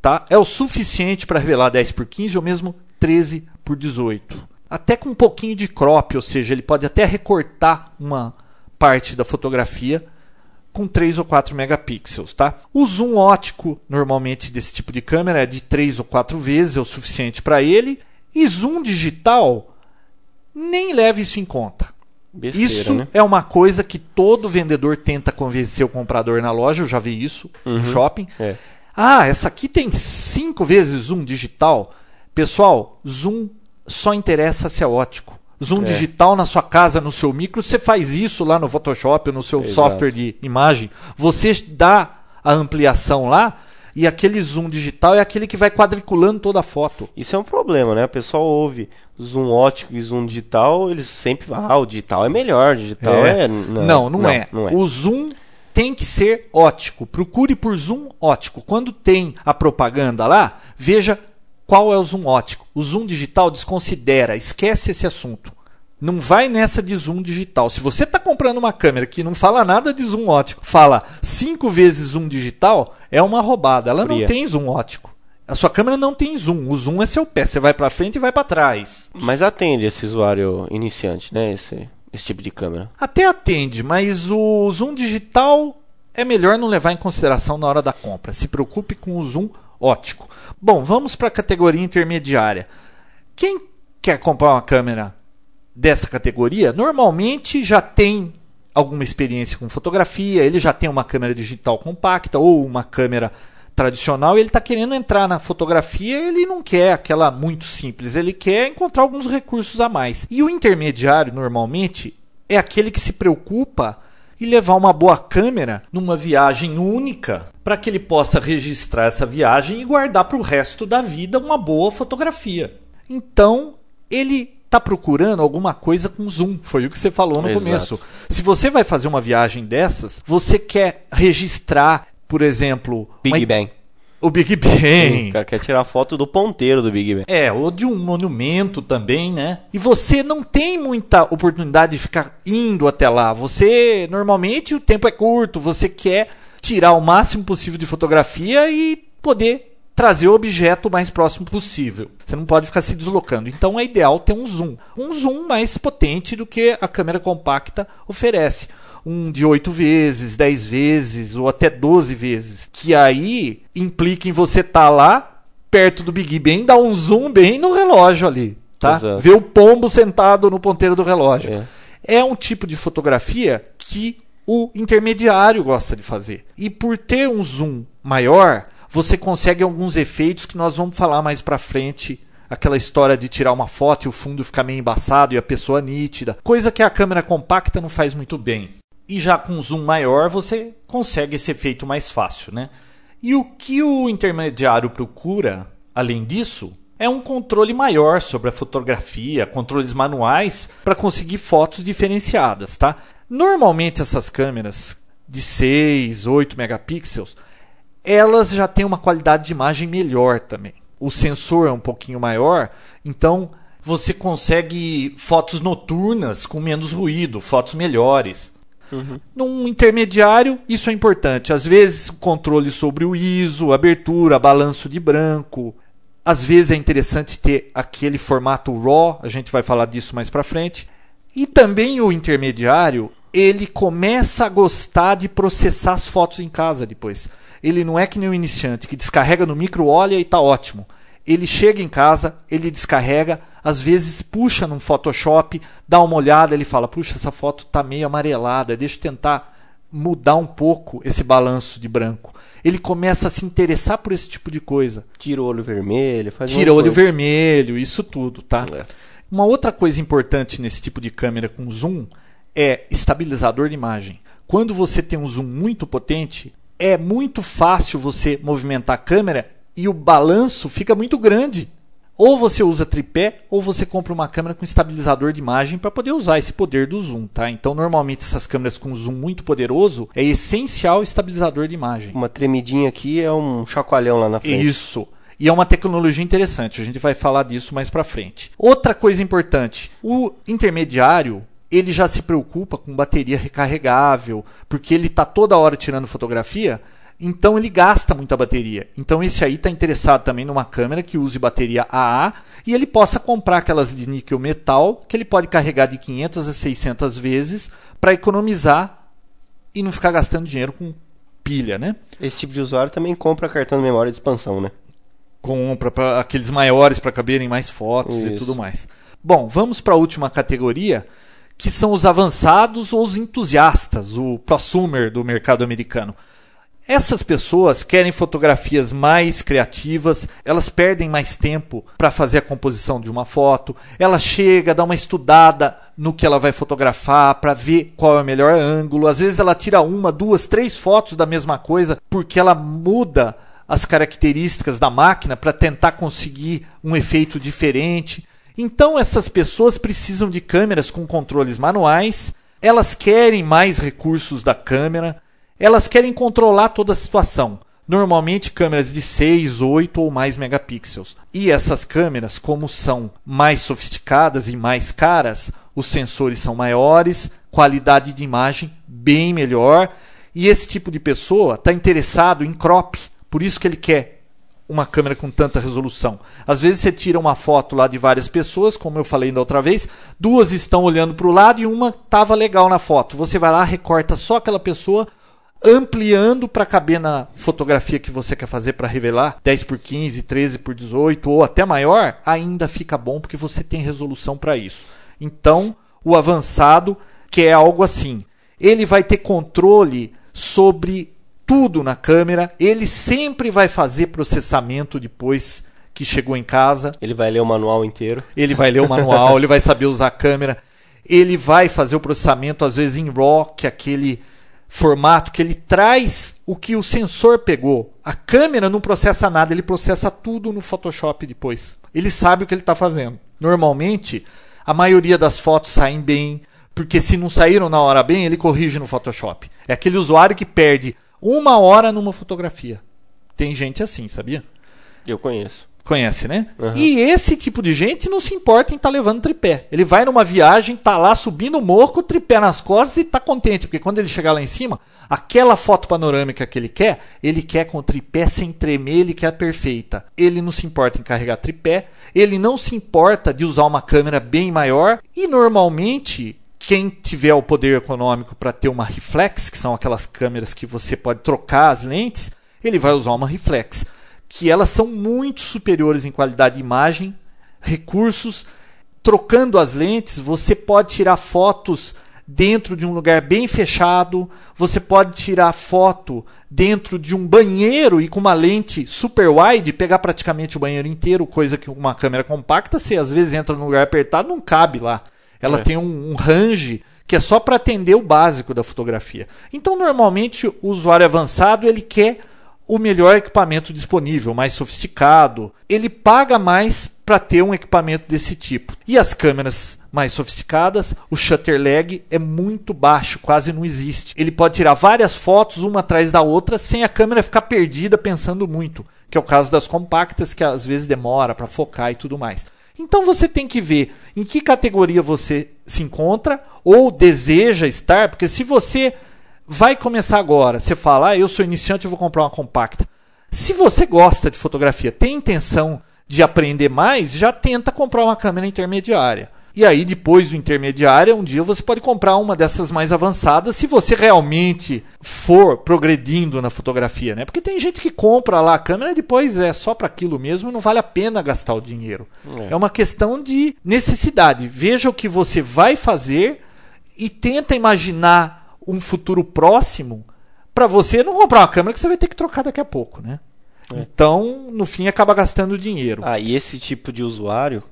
Tá? É o suficiente para revelar 10 por 15 ou mesmo 13 por 18. Até com um pouquinho de crop, ou seja, ele pode até recortar uma parte da fotografia com 3 ou 4 megapixels, tá? O zoom ótico, normalmente desse tipo de câmera é de 3 ou 4 vezes, é o suficiente para ele. E zoom digital, nem leve isso em conta. Besteira, Isso né? é uma coisa que todo vendedor tenta convencer o comprador na loja. Eu já vi isso no shopping. É. Ah, essa aqui tem cinco vezes zoom digital. Pessoal, zoom só interessa se é ótico. Zoom É. digital na sua casa, no seu micro, você faz isso lá no Photoshop, no seu Exato. software de imagem. Você dá a ampliação lá e aquele zoom digital é aquele que vai quadriculando toda a foto. Isso é um problema, né? O pessoal ouve zoom ótico e zoom digital, eles sempre ah, o digital é melhor, o digital é... Não, não, é. Não é. O zoom tem que ser ótico. Procure por zoom ótico. Quando tem a propaganda lá, veja qual é o zoom ótico. O zoom digital desconsidera, esquece esse assunto. Não vai nessa de zoom digital. Se você está comprando uma câmera que não fala nada de zoom ótico, fala cinco vezes zoom digital, é uma roubada. Ela não Fria. tem zoom ótico. A sua câmera não tem zoom. O zoom é seu pé. Você vai para frente e vai para trás. Mas atende esse usuário iniciante, né? Esse, esse tipo de câmera. Até atende, mas o zoom digital é melhor não levar em consideração na hora da compra. Se preocupe com o zoom ótico. Bom, vamos para a categoria intermediária. Quem quer comprar uma câmera dessa categoria, normalmente já tem alguma experiência com fotografia, ele já tem uma câmera digital compacta ou uma câmera tradicional, ele está querendo entrar na fotografia, ele não quer aquela muito simples, ele quer encontrar alguns recursos a mais. E o intermediário, normalmente, é aquele que se preocupa em levar uma boa câmera numa viagem única, para que ele possa registrar essa viagem e guardar para o resto da vida uma boa fotografia. Então, ele está procurando alguma coisa com zoom. Foi o que você falou no Exato. começo. Se você vai fazer uma viagem dessas, você quer registrar, por exemplo, Big uma- Bang. O Big O Bang. cara quer tirar foto do ponteiro do Big Bang. É, ou de um monumento também, né? E você não tem muita oportunidade de ficar indo até lá. Você, normalmente, o tempo é curto, você quer tirar o máximo possível de fotografia e poder trazer o objeto o mais próximo possível. Você não pode ficar se deslocando. Então é ideal ter um zoom. Um zoom mais potente do que a câmera compacta oferece. Um de 8 vezes, 10 vezes ou até 12 vezes. Que aí implica em você estar lá perto do Big Ben, dar um zoom bem no relógio ali. Tá? Exato. Ver o pombo sentado no ponteiro do relógio. É. É um tipo de fotografia que o intermediário gosta de fazer. E por ter um zoom maior, você consegue alguns efeitos que nós vamos falar mais pra frente. Aquela história de tirar uma foto e o fundo ficar meio embaçado e a pessoa nítida. Coisa que a câmera compacta não faz muito bem. E já com zoom maior você consegue esse efeito mais fácil, né? E o que o intermediário procura, além disso, é um controle maior sobre a fotografia, controles manuais para conseguir fotos diferenciadas, tá? Normalmente essas câmeras de 6, 8 megapixels, elas já têm uma qualidade de imagem melhor também. O sensor é um pouquinho maior, então você consegue fotos noturnas com menos ruído, fotos melhores. Num intermediário, isso é importante. Às vezes, controle sobre o ISO, abertura, balanço de branco. Às vezes é interessante ter aquele formato RAW, a gente vai falar disso mais para frente. E também o intermediário, ele começa a gostar de processar as fotos em casa depois. Ele não é que nem o iniciante, que descarrega no micro, olha e tá ótimo. Ele chega em casa, ele descarrega, às vezes puxa num Photoshop, dá uma olhada, ele fala: "Puxa, essa foto tá meio amarelada, deixa eu tentar mudar um pouco esse balanço de branco". Ele começa a se interessar por esse tipo de coisa. Tira o olho vermelho, faz Tira de olho coisa. vermelho, isso tudo, tá? É. Uma outra coisa importante nesse tipo de câmera com zoom é estabilizador de imagem. Quando você tem um zoom muito potente, é muito fácil você movimentar a câmera e o balanço fica muito grande. Ou você usa tripé, ou você compra uma câmera com estabilizador de imagem para poder usar esse poder do zoom, tá? Então, normalmente essas câmeras com zoom muito poderoso é essencial estabilizador de imagem. Uma tremidinha aqui é um chacoalhão lá na frente. Isso. E é uma tecnologia interessante, a gente vai falar disso mais para frente. Outra coisa importante, o intermediário, ele já se preocupa com bateria recarregável, porque ele está toda hora tirando fotografia, então ele gasta muita bateria. Então esse aí está interessado também numa câmera que use bateria AA e ele possa comprar aquelas de níquel metal que ele pode carregar de 500 a 600 vezes para economizar e não ficar gastando dinheiro com pilha, né? Esse tipo de usuário também compra cartão de memória de expansão, né? Compra para aqueles maiores para caberem mais fotos Isso. e tudo mais. Bom, vamos para a última categoria, que são os avançados ou os entusiastas, o prosumer do mercado americano. Essas pessoas querem fotografias mais criativas, elas perdem mais tempo para fazer a composição de uma foto, ela chega, dá uma estudada no que ela vai fotografar para ver qual é o melhor ângulo. Às vezes ela tira uma, duas, três fotos da mesma coisa porque ela muda as características da máquina para tentar conseguir um efeito diferente. Então essas pessoas precisam de câmeras com controles manuais, elas querem mais recursos da câmera elas querem controlar toda a situação. Normalmente câmeras de 6, 8 ou mais megapixels. E essas câmeras, como são mais sofisticadas e mais caras, os sensores são maiores, qualidade de imagem bem melhor. E esse tipo de pessoa está interessado em crop, por isso que ele quer uma câmera com tanta resolução. Às vezes você tira uma foto lá de várias pessoas, como eu falei da outra vez, duas estão olhando para o lado e uma estava legal na foto. Você vai lá, recorta só aquela pessoa, ampliando para caber na fotografia que você quer fazer para revelar 10 por 15, 13 por 18 ou até maior, ainda fica bom porque você tem resolução para isso. Então, o avançado, que é algo assim, ele vai ter controle sobre tudo na câmera, ele sempre vai fazer processamento depois que chegou em casa. Ele vai ler o manual inteiro. Ele vai ler o manual, ele vai saber usar a câmera. Ele vai fazer o processamento às vezes em RAW, que é aquele formato que ele traz o que o sensor pegou. A câmera não processa nada, ele processa tudo no Photoshop depois. Ele sabe o que ele está fazendo. Normalmente, a maioria das fotos saem bem, porque se não saíram na hora bem, ele corrige no Photoshop. É aquele usuário que perde uma hora numa fotografia. Tem gente assim, sabia? Eu conheço. Conhece, né? Uhum. E esse tipo de gente não se importa em estar tá levando tripé. Ele vai numa viagem, tá lá subindo o morro, o tripé nas costas e tá contente, porque quando ele chegar lá em cima, aquela foto panorâmica que ele quer, ele quer com o tripé sem tremer, ele quer perfeita. Ele não se importa em carregar tripé, ele não se importa de usar uma câmera bem maior e normalmente quem tiver o poder econômico para ter uma reflex, que são aquelas câmeras que você pode trocar as lentes, ele vai usar uma reflex que elas são muito superiores em qualidade de imagem, recursos. Trocando as lentes, você pode tirar fotos dentro de um lugar bem fechado, você pode tirar foto dentro de um banheiro e com uma lente super wide pegar praticamente o banheiro inteiro, coisa que uma câmera compacta, você às vezes entra num lugar apertado, não cabe lá. Ela é. tem um, um range que é só para atender o básico da fotografia. Então, normalmente, o usuário avançado ele quer o melhor equipamento disponível, mais sofisticado. Ele paga mais para ter um equipamento desse tipo. E as câmeras mais sofisticadas, o shutter lag é muito baixo, quase não existe. Ele pode tirar várias fotos uma atrás da outra sem a câmera ficar perdida pensando muito, que é o caso das compactas que às vezes demora para focar e tudo mais. Então você tem que ver em que categoria você se encontra ou deseja estar, porque se você vai começar agora. Você fala, ah, eu sou iniciante, eu vou comprar uma compacta. Se você gosta de fotografia, tem intenção de aprender mais, já tenta comprar uma câmera intermediária. E aí, depois do intermediário, um dia você pode comprar uma dessas mais avançadas se você realmente for progredindo na fotografia, né? Porque tem gente que compra lá a câmera e depois é só para aquilo mesmo e não vale a pena gastar o dinheiro. É. é uma questão de necessidade. Veja o que você vai fazer e tenta imaginar um futuro próximo para você não comprar uma câmera que você vai ter que trocar daqui a pouco, né? É. Então, no fim, acaba gastando dinheiro. Ah, e esse tipo de usuário,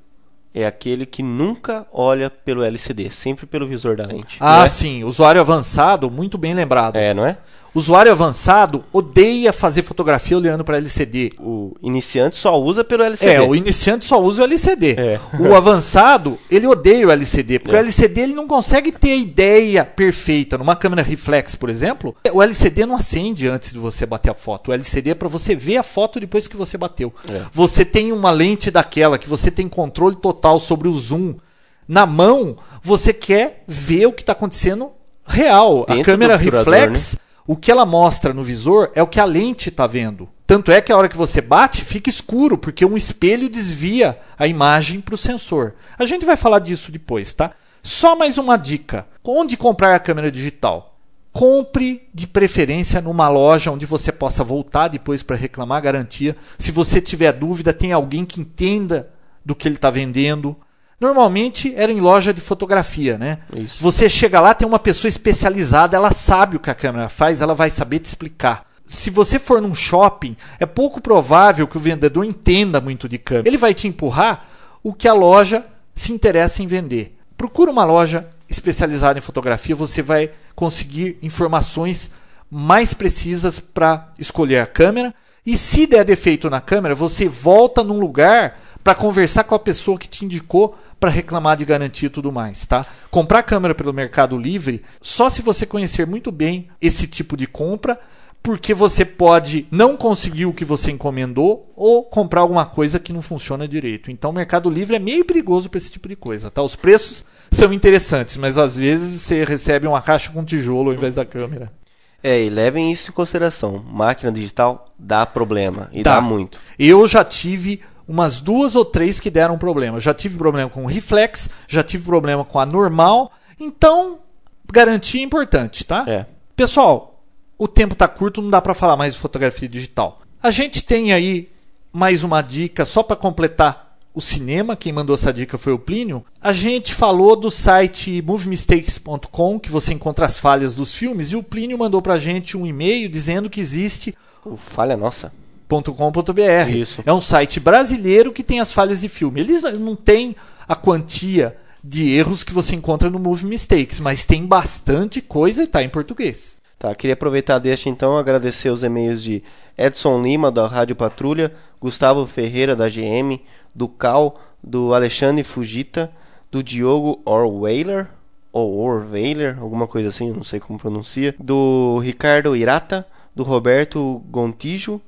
é aquele que nunca olha pelo LCD, sempre pelo visor da lente. Ah, é? sim, usuário avançado, muito bem lembrado. É, não é? Usuário avançado odeia fazer fotografia olhando para LCD. O iniciante só usa pelo LCD. É, o iniciante só usa o LCD. É. O avançado, ele odeia o LCD, porque É. o LCD ele não consegue ter a ideia perfeita. Numa câmera reflex, por exemplo, o LCD não acende antes de você bater a foto. O LCD é para você ver a foto depois que você bateu. É. Você tem uma lente daquela que você tem controle total sobre o zoom. Na mão, você quer ver o que está acontecendo real. a Dentro câmera do obturador, reflex, o que ela mostra no visor é o que a lente está vendo. Tanto é que a hora que você bate, fica escuro, porque um espelho desvia a imagem para o sensor. A gente vai falar disso depois, tá? Só mais uma dica: onde comprar a câmera digital? Compre de preferência numa loja onde você possa voltar depois para reclamar a garantia. Se você tiver dúvida, tem alguém que entenda do que ele está vendendo. Normalmente era em loja de fotografia, né? Isso. Você chega lá, tem uma pessoa especializada, ela sabe o que a câmera faz, ela vai saber te explicar. Se você for num shopping, é pouco provável que o vendedor entenda muito de câmera. Ele vai te empurrar o que a loja se interessa em vender. Procura uma loja especializada em fotografia, você vai conseguir informações mais precisas para escolher a câmera. E se der defeito na câmera, você volta num lugar para conversar com a pessoa que te indicou para reclamar de garantia e tudo mais, tá? Comprar câmera pelo Mercado Livre só se você conhecer muito bem esse tipo de compra, porque você pode não conseguir o que você encomendou ou comprar alguma coisa que não funciona direito. Então, o Mercado Livre é meio perigoso para esse tipo de coisa, tá? Os preços são interessantes, mas às vezes você recebe uma caixa com tijolo ao invés da câmera. É, e levem isso em consideração. Máquina digital dá problema. E Dá. dá, muito. Eu já tive umas duas ou três que deram problema. Já tive problema com o reflex, já tive problema com a normal. Então, garantia é importante, tá? É. Pessoal, o tempo tá curto, não dá para falar mais de fotografia digital. A gente tem aí mais uma dica só para completar o cinema. Quem mandou essa dica foi o Plínio. A gente falou do site moviemistakes.com, que você encontra as falhas dos filmes, e o Plínio mandou pra gente um e-mail dizendo que existe O falha nossa. .com.br. Isso. É um site brasileiro que tem as falhas de filme. Eles não têm a quantia de erros que você encontra no Movie Mistakes, mas tem bastante coisa e está em português. Tá, queria aproveitar deixa então agradecer os e-mails de Edson Lima da Rádio Patrulha, Gustavo Ferreira da GM, do Cal, do Alexandre Fujita, do Diogo Orweiler ou Orweiler, alguma coisa assim, não sei como pronuncia, do Ricardo Irata, do Roberto Gontijo,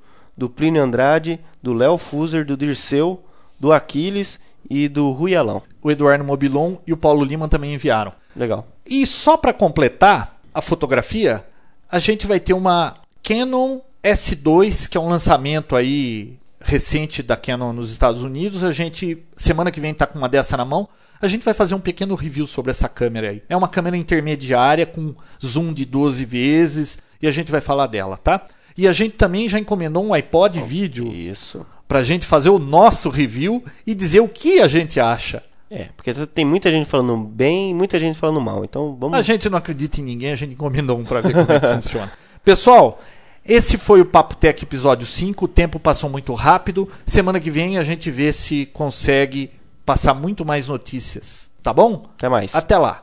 do Plínio Andrade, do Léo Fuser, do Dirceu, do Aquiles e do Ruialão. O Eduardo Mobilon e o Paulo Lima também enviaram. Legal. E só para completar a fotografia, a gente vai ter uma Canon S2, que é um lançamento aí recente da Canon nos Estados Unidos. A gente semana que vem tá com uma dessa na mão. A gente vai fazer um pequeno review sobre essa câmera aí. É uma câmera intermediária com zoom de 12 vezes e a gente vai falar dela, tá? E a gente também já encomendou um iPod vídeo Isso. pra gente fazer o nosso review e dizer o que a gente acha. É, porque tem muita gente falando bem e muita gente falando mal. Então vamos. A gente não acredita em ninguém, a gente encomendou um para ver como é que funciona. Pessoal, esse foi o Papo Tech episódio 5. O tempo passou muito rápido. Semana que vem a gente vê se consegue passar muito mais notícias. Tá bom? Até mais. Até lá.